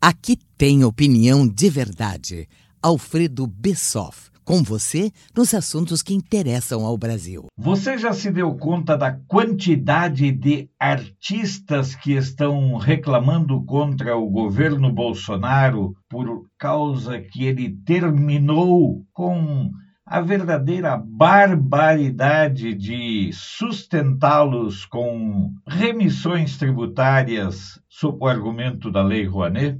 Aqui tem opinião de verdade. Alfredo Bessoff. Com você nos assuntos que interessam ao Brasil. Você já se deu conta da quantidade de artistas que estão reclamando contra o governo Bolsonaro por causa que ele terminou com a verdadeira barbaridade de sustentá-los com remissões tributárias sob o argumento da Lei Rouanet?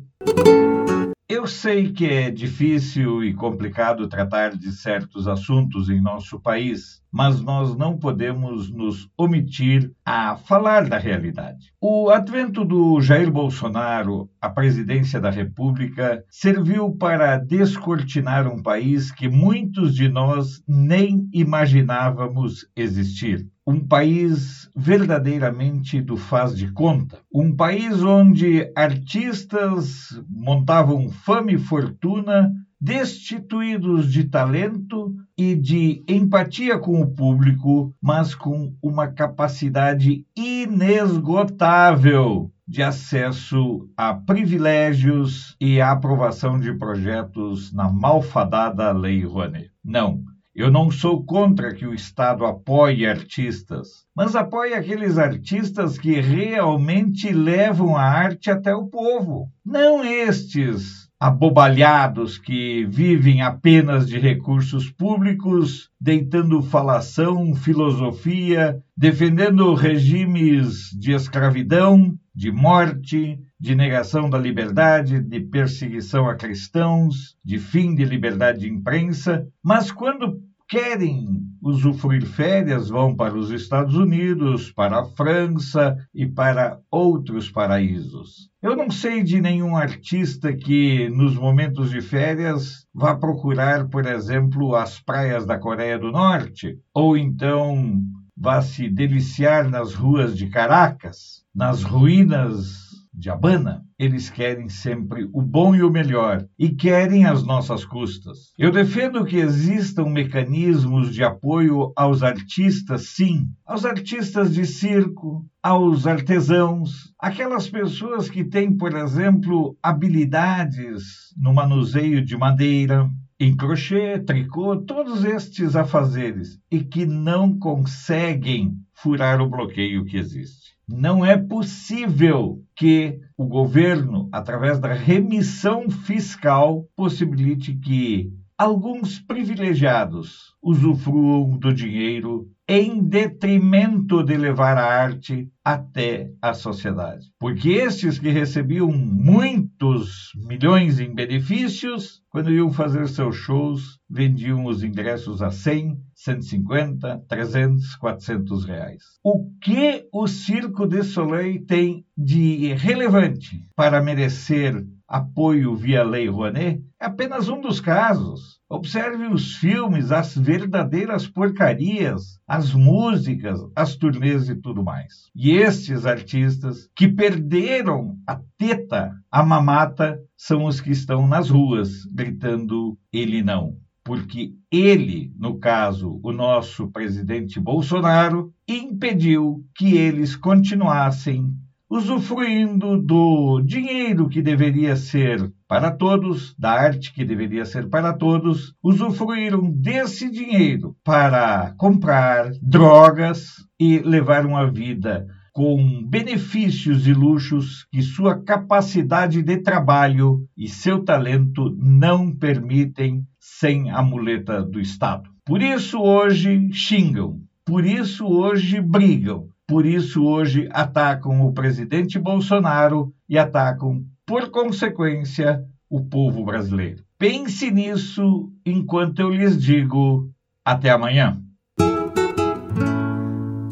Eu sei que é difícil e complicado tratar de certos assuntos em nosso país, mas nós não podemos nos omitir a falar da realidade. O advento do Jair Bolsonaro à presidência da República serviu para descortinar um país que muitos de nós nem imaginávamos existir um país verdadeiramente do faz de conta, um país onde artistas montavam fama e fortuna destituídos de talento e de empatia com o público, mas com uma capacidade inesgotável de acesso a privilégios e a aprovação de projetos na malfadada Lei Rouanet. Não, eu não sou contra que o Estado apoie artistas, mas apoie aqueles artistas que realmente levam a arte até o povo, não estes abobalhados que vivem apenas de recursos públicos, deitando falação, filosofia, defendendo regimes de escravidão, de morte, de negação da liberdade, de perseguição a cristãos, de fim de liberdade de imprensa, mas quando querem usufruir férias vão para os Estados Unidos, para a França e para outros paraísos. Eu não sei de nenhum artista que, nos momentos de férias, vá procurar, por exemplo, as praias da Coreia do Norte, ou então vá se deliciar nas ruas de Caracas, nas ruínas de Habana, eles querem sempre o bom e o melhor e querem as nossas custas. Eu defendo que existam mecanismos de apoio aos artistas, sim, aos artistas de circo, aos artesãos, aquelas pessoas que têm, por exemplo, habilidades no manuseio de madeira, em crochê, tricô, todos estes afazeres e que não conseguem furar o bloqueio que existe. Não é possível que o governo, através da remissão fiscal, possibilite que alguns privilegiados usufruam do dinheiro em detrimento de levar a arte até a sociedade. Porque estes que recebiam muitos milhões em benefícios, quando iam fazer seus shows, vendiam os ingressos a 100, 150, 300, 400 reais. O que o Circo de Soleil tem de relevante para merecer apoio via Lei Rouanet é apenas um dos casos. Observe os filmes, as verdadeiras porcarias, as músicas, as turnês e tudo mais. E estes artistas que perderam a teta, a mamata, são os que estão nas ruas gritando ele não. Porque ele, no caso, o nosso presidente Bolsonaro, impediu que eles continuassem usufruindo do dinheiro que deveria ser para todos, da arte que deveria ser para todos, usufruíram desse dinheiro para comprar drogas e levar uma vida com benefícios e luxos que sua capacidade de trabalho e seu talento não permitem sem a muleta do Estado. Por isso hoje xingam, por isso hoje brigam, por isso, hoje atacam o presidente Bolsonaro e atacam, por consequência, o povo brasileiro. Pense nisso enquanto eu lhes digo até amanhã.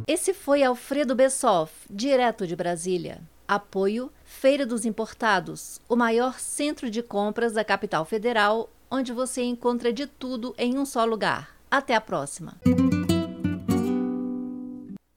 Esse foi Alfredo Bessoff, direto de Brasília. Apoio Feira dos Importados, o maior centro de compras da capital federal, onde você encontra de tudo em um só lugar. Até a próxima.